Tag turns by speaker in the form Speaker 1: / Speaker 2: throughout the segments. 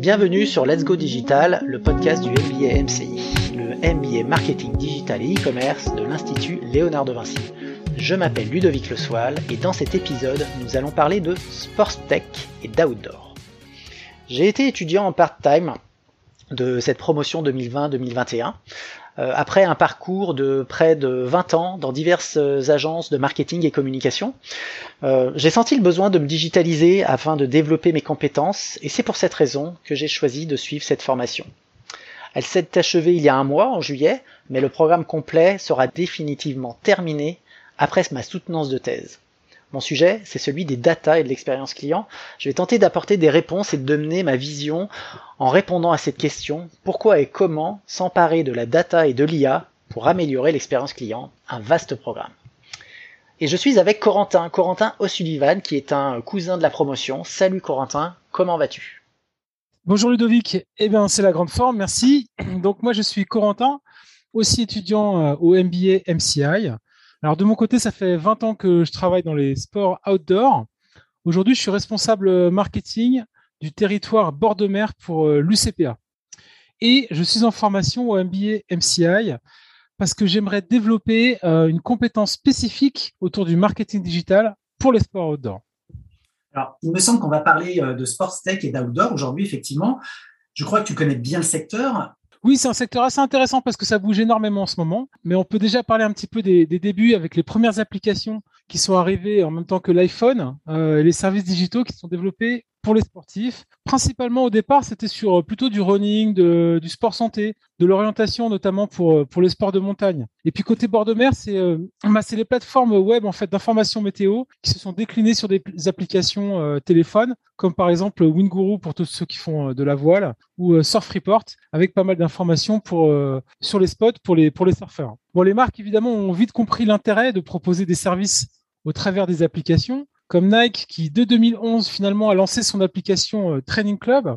Speaker 1: Bienvenue sur Let's Go Digital, le podcast du MBA MCI, le MBA Marketing Digital et E-Commerce de l'Institut Léonard de Vinci. Je m'appelle Ludovic Le et dans cet épisode, nous allons parler de Sports Tech et d'Outdoor. J'ai été étudiant en part-time de cette promotion 2020-2021 euh, après un parcours de près de 20 ans dans diverses agences de marketing et communication. Euh, j'ai senti le besoin de me digitaliser afin de développer mes compétences et c'est pour cette raison que j'ai choisi de suivre cette formation. Elle s'est achevée il y a un mois, en juillet, mais le programme complet sera définitivement terminé après ma soutenance de thèse. Mon sujet, c'est celui des data et de l'expérience client. Je vais tenter d'apporter des réponses et de donner ma vision en répondant à cette question, pourquoi et comment s'emparer de la data et de l'IA pour améliorer l'expérience client, un vaste programme. Et je suis avec Corentin, Corentin O'Sullivan, qui est un cousin de la promotion. Salut Corentin, comment vas-tu?
Speaker 2: Bonjour Ludovic, eh bien c'est la grande forme, merci. Donc moi je suis Corentin, aussi étudiant euh, au MBA MCI. Alors de mon côté, ça fait 20 ans que je travaille dans les sports outdoor. Aujourd'hui, je suis responsable marketing du territoire bord de mer pour euh, l'UCPA. Et je suis en formation au MBA MCI parce que j'aimerais développer euh, une compétence spécifique autour du marketing digital pour les sports outdoor.
Speaker 3: Alors, il me semble qu'on va parler euh, de sports tech et d'outdoor aujourd'hui, effectivement. Je crois que tu connais bien le secteur.
Speaker 2: Oui, c'est un secteur assez intéressant parce que ça bouge énormément en ce moment, mais on peut déjà parler un petit peu des, débuts avec les premières applications qui sont arrivées en même temps que l'iPhone euh, et les services digitaux qui sont développés pour les sportifs. Principalement au départ, c'était sur euh, plutôt du running, du sport santé, de l'orientation notamment pour, euh, pour les sports de montagne. Et puis côté bord de mer, c'est euh, bah, les plateformes web en fait d'information météo qui se sont déclinées sur des applications euh, téléphones, comme par exemple Winguru pour tous ceux qui font de la voile ou Surf Report avec pas mal d'informations sur les spots pour les pour les surfeurs. Bon, les marques évidemment ont vite compris l'intérêt de proposer des services au travers des applications comme Nike qui, dès 2011, finalement, a lancé son application euh, Training Club,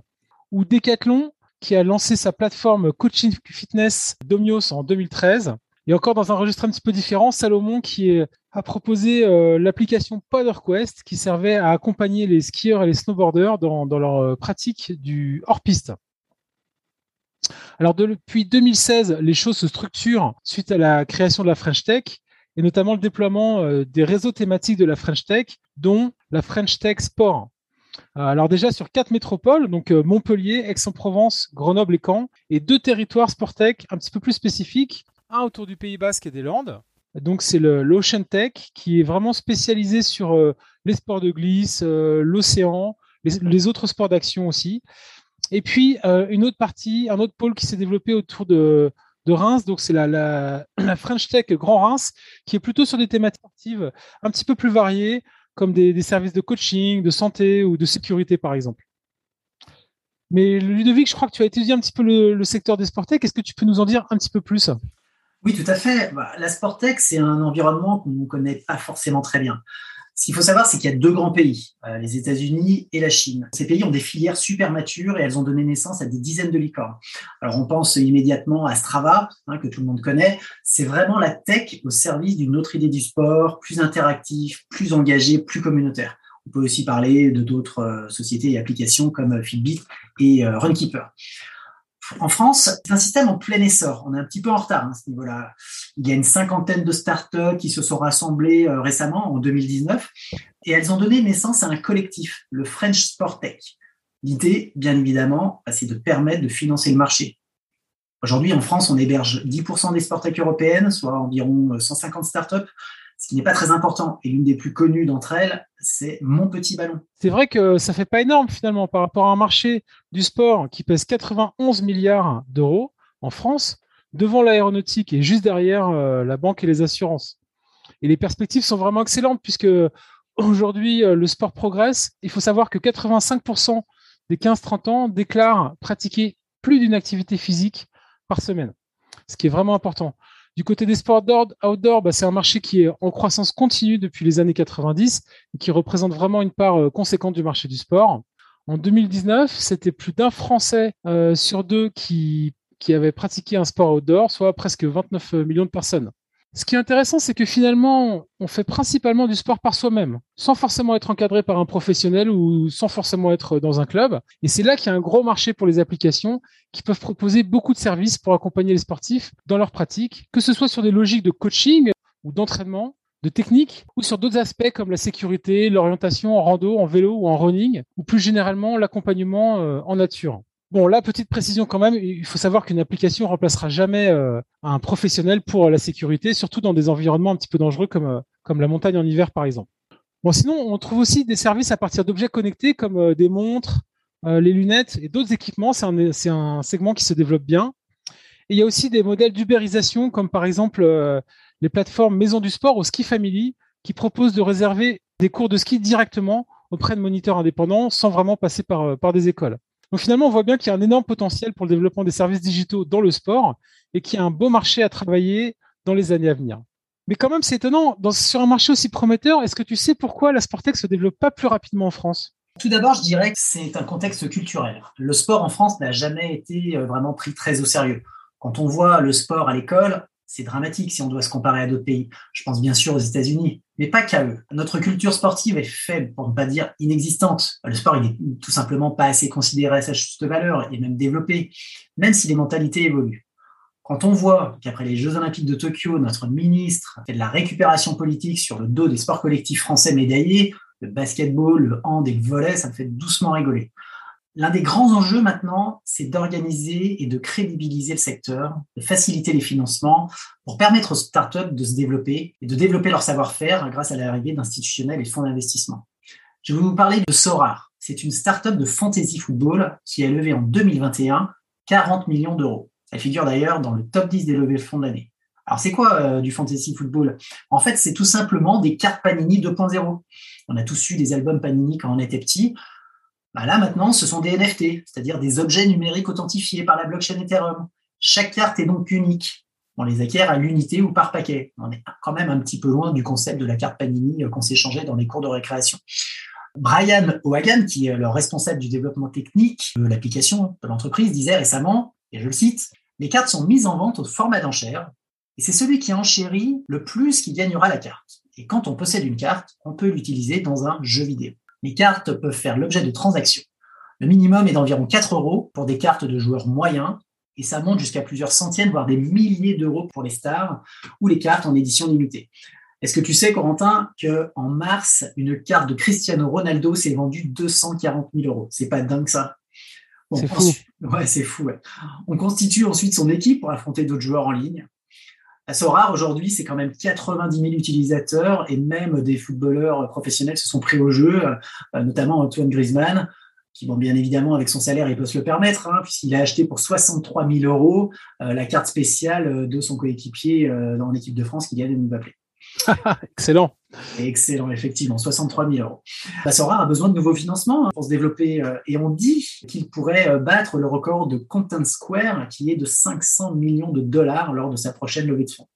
Speaker 2: ou Decathlon qui a lancé sa plateforme Coaching Fitness Domios en 2013. Et encore dans un registre un petit peu différent, Salomon qui a proposé euh, l'application PoderQuest qui servait à accompagner les skieurs et les snowboarders dans, leur euh, pratique du hors-piste. Alors depuis 2016, les choses se structurent suite à la création de la French Tech et notamment le déploiement euh, des réseaux thématiques de la French Tech, dont la French Tech Sport. Euh, alors déjà sur quatre métropoles, donc euh, Montpellier, Aix-en-Provence, Grenoble et Caen, et deux territoires tech un petit peu plus spécifiques, un autour du Pays Basque et des Landes. Donc c'est l'Ocean Tech qui est vraiment spécialisé sur les sports de glisse, l'océan, les, autres sports d'action aussi. Et puis une autre partie, un autre pôle qui s'est développé autour de de Reims. Donc, c'est la, French Tech Grand Reims, qui est plutôt sur des thématiques sportives un petit peu plus variées, comme des, services de coaching, de santé ou de sécurité, par exemple. Mais Ludovic, je crois que tu as étudié un petit peu le, secteur des Sportech. Est-ce que tu peux nous en dire un petit peu plus?
Speaker 3: Oui, tout à fait. Bah, la Sportech, c'est un environnement qu'on ne connaît pas forcément très bien. Ce qu'il faut savoir, c'est qu'il y a deux grands pays, euh, les États-Unis et la Chine. Ces pays ont des filières super matures et elles ont donné naissance à des dizaines de licornes. Alors on pense immédiatement à Strava, hein, que tout le monde connaît. C'est vraiment la tech au service d'une autre idée du sport, plus interactif, plus engagé, plus communautaire. On peut aussi parler de d'autres euh, sociétés et applications comme Fitbit et euh, Runkeeper. En France, c'est un système en plein essor. On est un petit peu en retard hein, à ce niveau-là. Il y a une cinquantaine de startups qui se sont rassemblées euh, récemment, en 2019, et elles ont donné naissance à un collectif, le French Sport Tech. L'idée, bien évidemment, bah, c'est de permettre de financer le marché. Aujourd'hui, en France, on héberge 10% des Sport Tech européennes, soit environ 150 euh, startups ce qui n'est pas très important. Et l'une des plus connues d'entre elles, c'est Mon Petit Ballon.
Speaker 2: C'est vrai que ça fait pas énorme finalement par rapport à un marché du sport qui pèse 91 milliards d'euros en France, devant l'aéronautique et juste derrière euh, la banque et les assurances. Et les perspectives sont vraiment excellentes puisque aujourd'hui euh, le sport progresse. Il faut savoir que 85% des 15-30 ans déclarent pratiquer plus d'une activité physique par semaine, ce qui est vraiment important. Du côté des sports outdoor, bah, c'est un marché qui est en croissance continue depuis les années 90 et qui représente vraiment une part euh, conséquente du marché du sport. En 2019, c'était plus d'un Français euh, sur deux qui, qui avait pratiqué un sport outdoor, soit presque 29 millions de personnes. Ce qui est intéressant, c'est que finalement, on fait principalement du sport par soi-même, sans forcément être encadré par un professionnel ou sans forcément être dans un club. Et c'est là qu'il y a un gros marché pour les applications qui peuvent proposer beaucoup de services pour accompagner les sportifs dans leur pratique, que ce soit sur des logiques de coaching ou d'entraînement, de technique, ou sur d'autres aspects comme la sécurité, l'orientation en rando, en vélo ou en running, ou plus généralement l'accompagnement euh, en nature. Bon, là, petite précision quand même, il faut savoir qu'une application remplacera jamais euh, un professionnel pour la sécurité, surtout dans des environnements un petit peu dangereux comme, euh, comme la montagne en hiver, par exemple. Bon, sinon, on trouve aussi des services à partir d'objets connectés comme euh, des montres, les lunettes et d'autres équipements. C'est un, segment qui se développe bien. Et il y a aussi des modèles d'ubérisation comme par exemple les plateformes Maison du Sport ou Ski Family qui proposent de réserver des cours de ski directement auprès de moniteurs indépendants sans vraiment passer par des écoles. Donc finalement, on voit bien qu'il y a un énorme potentiel pour le développement des services digitaux dans le sport et qu'il y a un beau marché à travailler dans les années à venir. Mais quand même, c'est étonnant, sur un marché aussi prometteur, est-ce que tu sais pourquoi la Sportec se développe pas plus rapidement en France?
Speaker 3: Tout d'abord, je dirais que c'est un contexte culturel. Le sport en France n'a jamais été euh, vraiment pris très au sérieux. Quand on voit le sport à l'école, c'est dramatique si on doit se comparer à d'autres pays. Je pense bien sûr aux États-Unis, mais pas qu'à eux. Notre culture sportive est faible, pour ne pas dire inexistante. Le sport, il est tout simplement pas assez considéré à sa juste valeur et même développé, même si les mentalités évoluent. Quand on voit qu'après les Jeux Olympiques de Tokyo, notre ministre fait de la récupération politique sur le dos des sports collectifs français médaillés, le basketball, le hand et le volley, ça me fait doucement rigoler. L'un des grands enjeux maintenant, c'est d'organiser et de crédibiliser le secteur, de faciliter les financements pour permettre aux startups de se développer et de développer leur savoir-faire grâce à l'arrivée d'institutionnels et fonds d'investissement. Je vais vous parler de Sorar. C'est une startup de fantasy football qui a levé en 2021 40 millions d'euros. Elle figure d'ailleurs dans le top 10 des levées de fonds de l'année. Alors c'est quoi euh, du fantasy football? En fait, c'est tout simplement des cartes Panini 2.0. On a tous eu des albums Panini quand on était petit. Bah là, maintenant, ce sont des NFT, c'est-à-dire des objets numériques authentifiés par la blockchain Ethereum. Chaque carte est donc unique. On les acquiert à l'unité ou par paquet. On est quand même un petit peu loin du concept de la carte Panini euh, qu'on s'échangeait dans les cours de récréation. Brian O'Hagan, qui est le responsable du développement technique de l'application de l'entreprise, disait récemment, et je le cite, les cartes sont mises en vente au format d'enchère, et c'est celui qui enchérit le plus qui gagnera la carte. Et quand on possède une carte, on peut l'utiliser dans un jeu vidéo les cartes peuvent faire l'objet de transactions. Le minimum est d'environ 4 euros pour des cartes de joueurs moyens et ça monte jusqu'à plusieurs centaines, voire des milliers d'euros pour les stars ou les cartes en édition limitée. Est-ce que tu sais, Corentin, qu'en mars, une carte de Cristiano Ronaldo s'est vendue 240 000 euros? C'est pas dingue ça
Speaker 2: C'est fou.
Speaker 3: Ouais, c'est fou. On constitue ensuite son équipe pour affronter d'autres joueurs en ligne. Rare aujourd'hui, c'est quand même 90 000 utilisateurs et même des footballeurs professionnels se sont pris au jeu, euh, notamment Antoine Griezmann, qui, bon, bien évidemment, avec son salaire, il peut se le permettre, hein, puisqu'il a acheté pour 63 000 euros euh, la carte spéciale de son coéquipier euh, dans l'équipe de France, qui gagne Mbappé.
Speaker 2: Excellent.
Speaker 3: Excellent, effectivement, 63 000 euros. Sora a besoin de nouveaux financements hein, pour se développer euh, et on dit qu'il pourrait euh, battre le record de Content Square qui est de 500 millions de dollars lors de sa prochaine levée de fonds.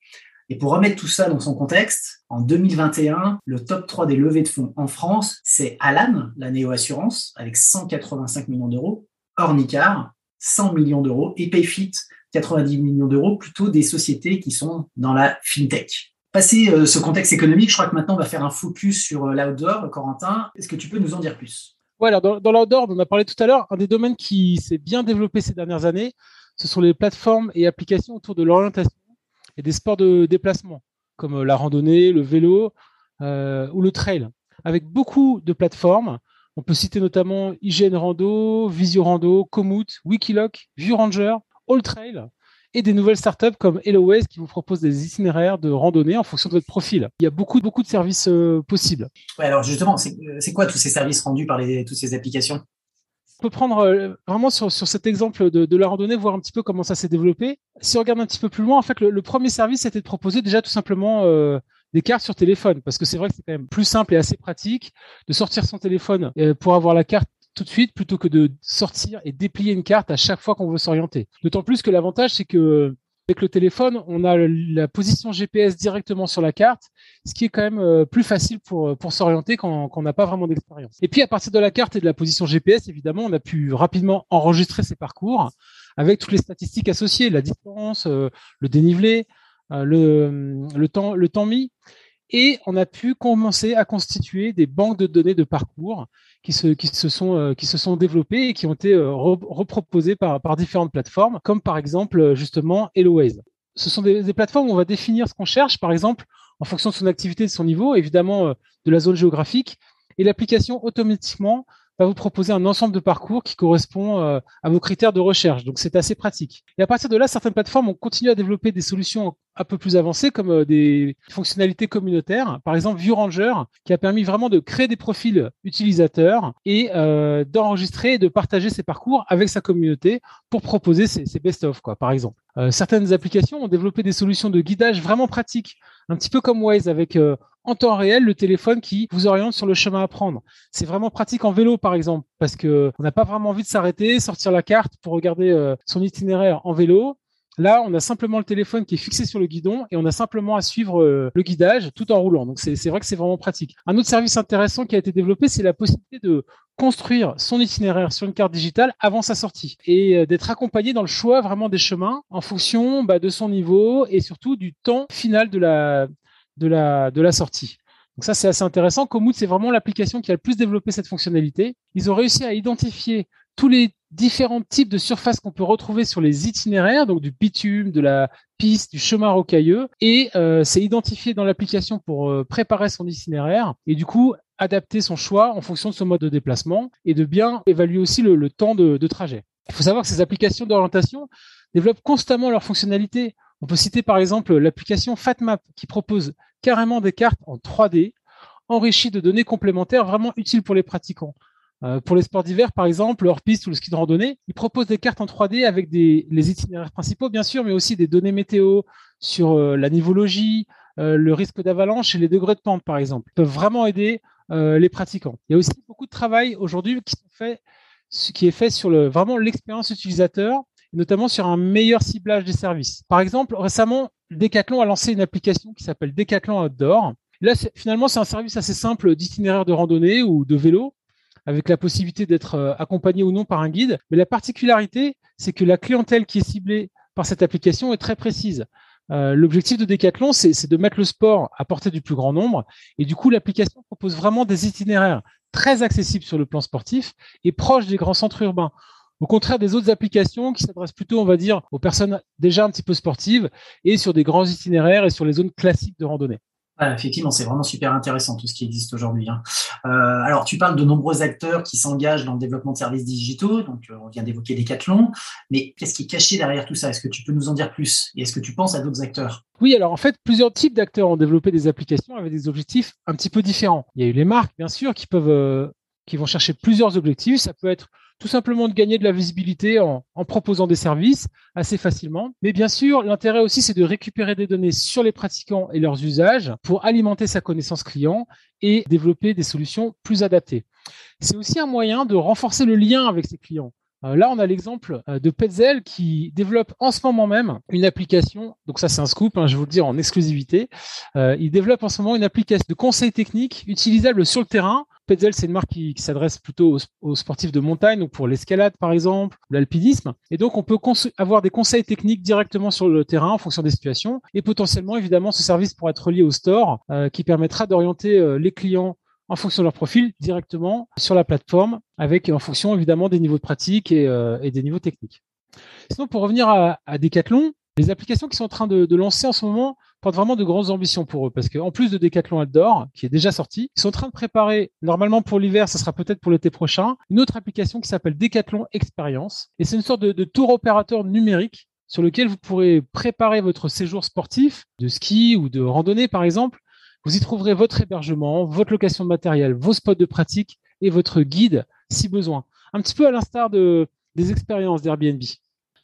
Speaker 3: Et pour remettre tout ça dans son contexte, en 2021, le top 3 des levées de fonds en France, c'est Alan, la néo-assurance, avec 185 millions d'euros, Ornicar, 100 millions d'euros, et Payfit, 90 millions d'euros, plutôt des sociétés qui sont dans la fintech. Passé euh, ce contexte économique, je crois que maintenant on va faire un focus sur euh, l'outdoor. Corentin, est-ce que tu peux nous en dire plus?
Speaker 2: Ouais, alors dans, l'outdoor, on a parlé tout à l'heure, un des domaines qui s'est bien développé ces dernières années, ce sont les plateformes et applications autour de l'orientation et des sports de déplacement, comme euh, la randonnée, le vélo ou le trail. Avec beaucoup de plateformes, on peut citer notamment IGN Rando, Visio Rando, Komoot, Wikiloc, View Ranger, All Trail, et des nouvelles startups comme HelloWays qui vous proposent des itinéraires de randonnée en fonction de votre profil. Il y a beaucoup, beaucoup de services euh, possibles.
Speaker 3: Ouais, alors justement, c'est quoi tous ces services rendus par les, toutes ces applications?
Speaker 2: On peut prendre euh, vraiment sur, sur, cet exemple de, de, la randonnée, voir un petit peu comment ça s'est développé. Si on regarde un petit peu plus loin, en fait, le, premier service, c'était de proposer déjà tout simplement euh, des cartes sur téléphone, parce que c'est vrai que c'est quand même plus simple et assez pratique de sortir son téléphone pour avoir la carte tout de suite plutôt que de sortir et déplier une carte à chaque fois qu'on veut s'orienter. D'autant plus que l'avantage, c'est que avec le téléphone, on a la position GPS directement sur la carte, ce qui est quand même euh, plus facile pour, pour s'orienter quand, on n'a pas vraiment d'expérience. Et puis à partir de la carte et de la position GPS, évidemment, on a pu rapidement enregistrer ses parcours avec toutes les statistiques associées, la distance, euh, le dénivelé, le temps mis et on a pu commencer à constituer des banques de données de parcours qui se, euh, sont développées et qui ont été euh, reproposées par, différentes plateformes, comme par exemple euh, justement HelloWays. Ce sont des, plateformes où on va définir ce qu'on cherche, par exemple, en fonction de son activité, de son niveau, évidemment de la zone géographique, et l'application automatiquement va vous proposer un ensemble de parcours qui correspond euh, à vos critères de recherche. Donc c'est assez pratique. Et à partir de là, certaines plateformes ont continué à développer des solutions un peu plus avancées comme euh, des fonctionnalités communautaires. Par exemple, ViewRanger, qui a permis vraiment de créer des profils utilisateurs et euh, d'enregistrer et de partager ses parcours avec sa communauté pour proposer ses, best-of, par exemple. certaines applications ont développé des solutions de guidage vraiment pratiques, un petit peu comme Waze avec en temps réel le téléphone qui vous oriente sur le chemin à prendre. C'est vraiment pratique en vélo, par exemple, parce que on n'a pas vraiment envie de s'arrêter, sortir la carte pour regarder euh, son itinéraire en vélo. Là, on a simplement le téléphone qui est fixé sur le guidon et on a simplement à suivre euh, le guidage tout en roulant. Donc, c'est vrai que c'est vraiment pratique. Un autre service intéressant qui a été développé, c'est la possibilité de construire son itinéraire sur une carte digitale avant sa sortie et euh, d'être accompagné dans le choix vraiment des chemins en fonction bah, de son niveau et surtout du temps final de la, de la, de la sortie. Donc ça, c'est assez intéressant. Komoot, c'est vraiment l'application qui a le plus développé cette fonctionnalité. Ils ont réussi à identifier tous les différents types de surfaces qu'on peut retrouver sur les itinéraires, donc du bitume, de la piste, du chemin rocailleux, et euh, c'est identifié dans l'application pour euh, préparer son itinéraire et du coup adapter son choix en fonction de son mode de déplacement et de bien évaluer aussi le, temps de, trajet. Il faut savoir que ces applications d'orientation développent constamment leurs fonctionnalités. On peut citer par exemple l'application FatMap qui propose carrément des cartes en 3D enrichies de données complémentaires vraiment utiles pour les pratiquants. Euh, pour les sports d'hiver, par exemple, le hors-piste ou le ski de randonnée, ils proposent des cartes en 3D avec les itinéraires principaux, bien sûr, mais aussi des données météo sur euh, la nivologie, le risque d'avalanche et les degrés de pente, par exemple. Peuvent vraiment aider les pratiquants. Il y a aussi beaucoup de travail aujourd'hui qui, est fait sur vraiment l'expérience utilisateur notamment sur un meilleur ciblage des services. Par exemple, récemment, Decathlon a lancé une application qui s'appelle Decathlon Outdoor. Là, finalement, c'est un service assez simple d'itinéraire de randonnée ou de vélo, avec la possibilité d'être euh, accompagné ou non par un guide. Mais la particularité, c'est que la clientèle qui est ciblée par cette application est très précise. Euh, L'objectif de Decathlon, c'est de mettre le sport à portée du plus grand nombre. Et du coup, l'application propose vraiment des itinéraires très accessibles sur le plan sportif et proches des grands centres urbains. Au contraire des autres applications qui s'adressent plutôt, on va dire, aux personnes déjà un petit peu sportives et sur des grands itinéraires et sur les zones classiques de randonnée.
Speaker 3: Effectivement, c'est vraiment super intéressant tout ce qui existe aujourd'hui. Hein. Euh, alors, tu parles de nombreux acteurs qui s'engagent dans le développement de services digitaux. Donc, euh, on vient d'évoquer Decathlon. Mais qu'est-ce qui est caché derrière tout ça? Est-ce que tu peux nous en dire plus? Et est-ce que tu penses à d'autres acteurs?
Speaker 2: Oui, alors en fait, plusieurs types d'acteurs ont développé des applications avec des objectifs un petit peu différents. Il y a eu les marques, bien sûr, qui peuvent, euh, qui vont chercher plusieurs objectifs. Ça peut être tout simplement de gagner de la visibilité en, proposant des services assez facilement. Mais bien sûr, l'intérêt aussi, c'est de récupérer des données sur les pratiquants et leurs usages pour alimenter sa connaissance client et développer des solutions plus adaptées. C'est aussi un moyen de renforcer le lien avec ses clients. Euh, là, on a l'exemple euh, de Petzel qui développe en ce moment même une application. Donc ça, c'est un scoop, hein, je vais vous le dire en exclusivité. Euh, il développe en ce moment une application de conseil technique utilisable sur le terrain Petzel, c'est une marque qui, s'adresse plutôt aux, sportifs de montagne, donc pour l'escalade par exemple, l'alpinisme. Et donc on peut avoir des conseils techniques directement sur le terrain en fonction des situations. Et potentiellement, évidemment, ce service pourra être relié au store, euh, qui permettra d'orienter les clients en fonction de leur profil directement sur la plateforme, avec en fonction évidemment des niveaux de pratique et, euh, des niveaux techniques. Sinon, pour revenir à, Decathlon, les applications qui sont en train de, lancer en ce moment portent vraiment de grandes ambitions pour eux parce qu'en plus de Decathlon Outdoor, qui est déjà sorti, ils sont en train de préparer, normalement pour l'hiver, ça sera peut-être pour l'été prochain, une autre application qui s'appelle Decathlon Experience. Et c'est une sorte de tour opérateur numérique sur lequel vous pourrez préparer votre séjour sportif, de ski ou de randonnée par exemple. Vous y trouverez votre hébergement, votre location de matériel, vos spots de pratique et votre guide si besoin. Un petit peu à l'instar de, des expériences d'Airbnb.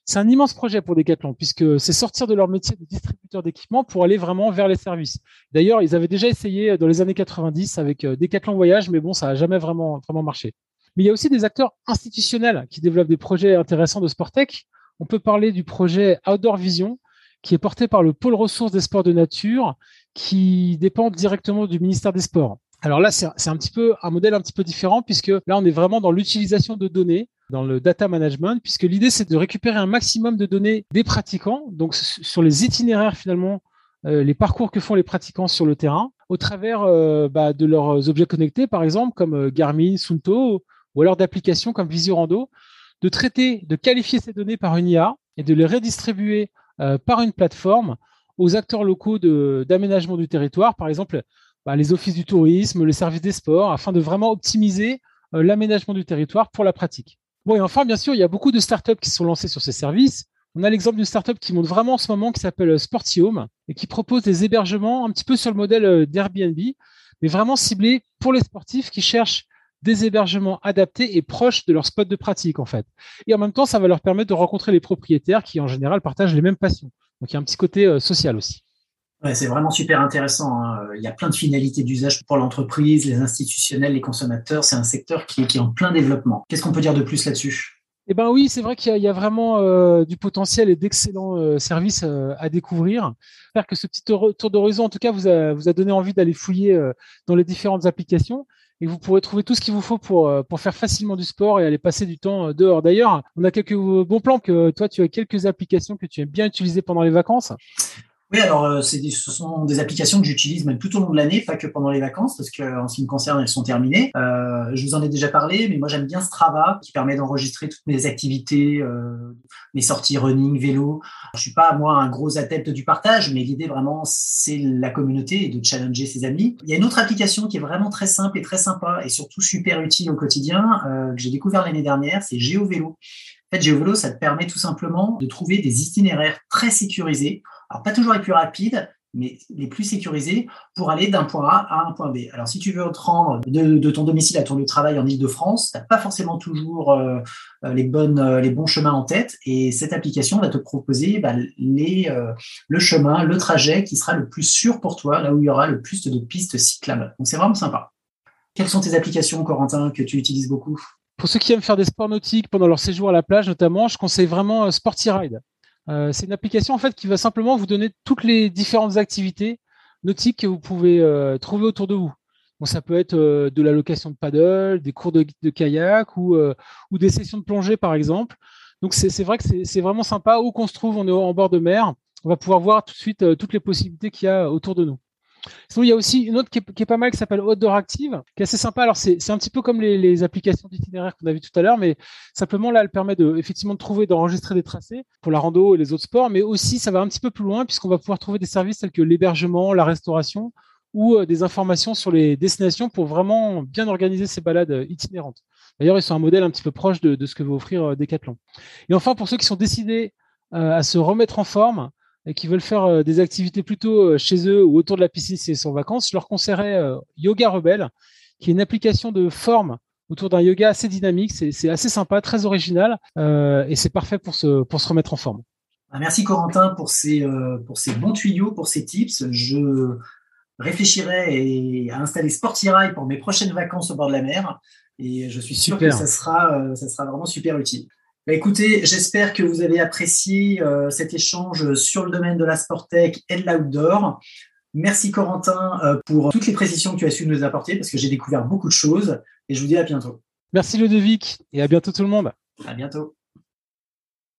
Speaker 2: C'est un immense projet pour Decathlon puisque c'est sortir de leur métier de distributeur d'équipements pour aller vraiment vers les services. D'ailleurs, ils avaient déjà essayé dans les années 90 avec euh, Decathlon Voyage, mais bon, ça n'a jamais vraiment, marché. Mais il y a aussi des acteurs institutionnels qui développent des projets intéressants de Sportec. On peut parler du projet Outdoor Vision, qui est porté par le pôle ressources des sports de nature, qui dépend directement du ministère des Sports. Alors là, c'est un petit peu un modèle un petit peu différent puisque là, on est vraiment dans l'utilisation de données dans le data management, puisque l'idée c'est de récupérer un maximum de données des pratiquants, donc sur les itinéraires finalement les parcours que font les pratiquants sur le terrain au travers bah, de leurs objets connectés, par exemple, comme Garmin, Sunto, ou alors d'applications comme Visurando, de traiter, de qualifier ces données par une IA et de les redistribuer par une plateforme aux acteurs locaux d'aménagement du territoire, par exemple bah, les offices du tourisme, les services des sports, afin de vraiment optimiser euh, l'aménagement du territoire pour la pratique. Bon, et enfin, bien sûr, il y a beaucoup de startups qui sont lancées sur ces services. On a l'exemple d'une startup qui monte vraiment en ce moment qui s'appelle euh, Sportiome et qui propose des hébergements un petit peu sur le modèle euh, d'Airbnb, mais vraiment ciblés pour les sportifs qui cherchent des hébergements adaptés et proches de leur spot de pratique en fait. Et en même temps, ça va leur permettre de rencontrer les propriétaires qui en général partagent les mêmes passions. Donc il y a un petit côté social aussi.
Speaker 3: C'est vraiment super intéressant. Hein. Il y a plein de finalités d'usage pour l'entreprise, les institutionnels, les consommateurs. C'est un secteur qui, est en plein développement. Qu'est-ce qu'on peut dire de plus là-dessus?
Speaker 2: Eh ben oui, c'est vrai qu'il y, a vraiment euh, du potentiel et d'excellents euh, services euh, à découvrir. J'espère que ce petit tour d'horizon, en tout cas, vous a, donné envie d'aller fouiller dans les différentes applications et vous pourrez trouver tout ce qu'il vous faut pour, pour faire facilement du sport et aller passer du temps dehors. D'ailleurs, on a quelques bons plans que toi, tu as quelques applications que tu aimes bien utiliser pendant les vacances.
Speaker 3: Oui, alors euh, c'est ce sont des applications que j'utilise même tout au long de l'année, pas que pendant les vacances, parce que en ce qui me concerne, elles sont terminées. Euh, je vous en ai déjà parlé, mais moi j'aime bien Strava, qui permet d'enregistrer toutes mes activités, euh, mes sorties running, vélo. Je suis pas moi un gros adepte du partage, mais l'idée vraiment c'est la communauté et de challenger ses amis. Il y a une autre application qui est vraiment très simple et très sympa et surtout super utile au quotidien euh, que j'ai découvert l'année dernière, c'est GeoVélo. En fait, GeoVélo, ça te permet tout simplement de trouver des itinéraires très sécurisés alors, pas toujours les plus rapides, mais les plus sécurisés pour aller d'un point A à un point B. Alors, si tu veux te rendre de, ton domicile à ton lieu de travail en Ile-de-France, tu n'as pas forcément toujours euh, euh, euh, les bons chemins en tête. Et cette application va te proposer bah, les, le chemin, le trajet qui sera le plus sûr pour toi, là où il y aura le plus de pistes cyclables. Donc, c'est vraiment sympa. Quelles sont tes applications, Corentin, que tu utilises beaucoup?
Speaker 2: Pour ceux qui aiment faire des sports nautiques pendant leur séjour à la plage, notamment, je conseille vraiment Sporty Ride. Euh, c'est une application en fait qui va simplement vous donner toutes les différentes activités nautiques que vous pouvez euh, trouver autour de vous. Bon, ça peut être euh, de la location de paddle, des cours de, kayak ou, ou des sessions de plongée par exemple. Donc c'est vrai que c'est vraiment sympa. Où qu'on se trouve, on est en bord de mer, on va pouvoir voir tout de suite toutes les possibilités qu'il y a autour de nous. Sinon, il y a aussi une autre qui est, pas mal qui s'appelle Outdoor Active, qui est assez sympa. Alors, c'est un petit peu comme les, applications d'itinéraire qu'on a vu tout à l'heure, mais simplement là, elle permet de, effectivement de trouver, d'enregistrer des tracés pour la rando et les autres sports, mais aussi ça va un petit peu plus loin puisqu'on va pouvoir trouver des services tels que l'hébergement, la restauration ou euh, des informations sur les destinations pour vraiment bien organiser ces balades euh, itinérantes. D'ailleurs, ils sont un modèle un petit peu proche de, ce que veut offrir euh, Decathlon. Et enfin, pour ceux qui sont décidés à se remettre en forme, et qui veulent faire euh, des activités plutôt euh, chez eux ou autour de la piscine si sont en vacances, je leur conseillerais euh, Yoga Rebelle, qui est une application de forme autour d'un yoga assez dynamique. C'est assez sympa, très original et c'est parfait pour se, pour se remettre en forme.
Speaker 3: Ah, merci Corentin pour ces, pour ces bons tuyaux, pour ces tips. Je réfléchirai à installer Sportirail pour mes prochaines vacances au bord de la mer et je suis sûr que ça sera, ça sera vraiment super utile. Bah, écoutez, j'espère que vous avez apprécié euh, cet échange sur le domaine de la Sportec et de l'outdoor. Merci Corentin euh, pour toutes les précisions que tu as su nous apporter parce que j'ai découvert beaucoup de choses et je vous dis à bientôt.
Speaker 2: Merci Ludovic et à bientôt tout le monde.
Speaker 3: À bientôt.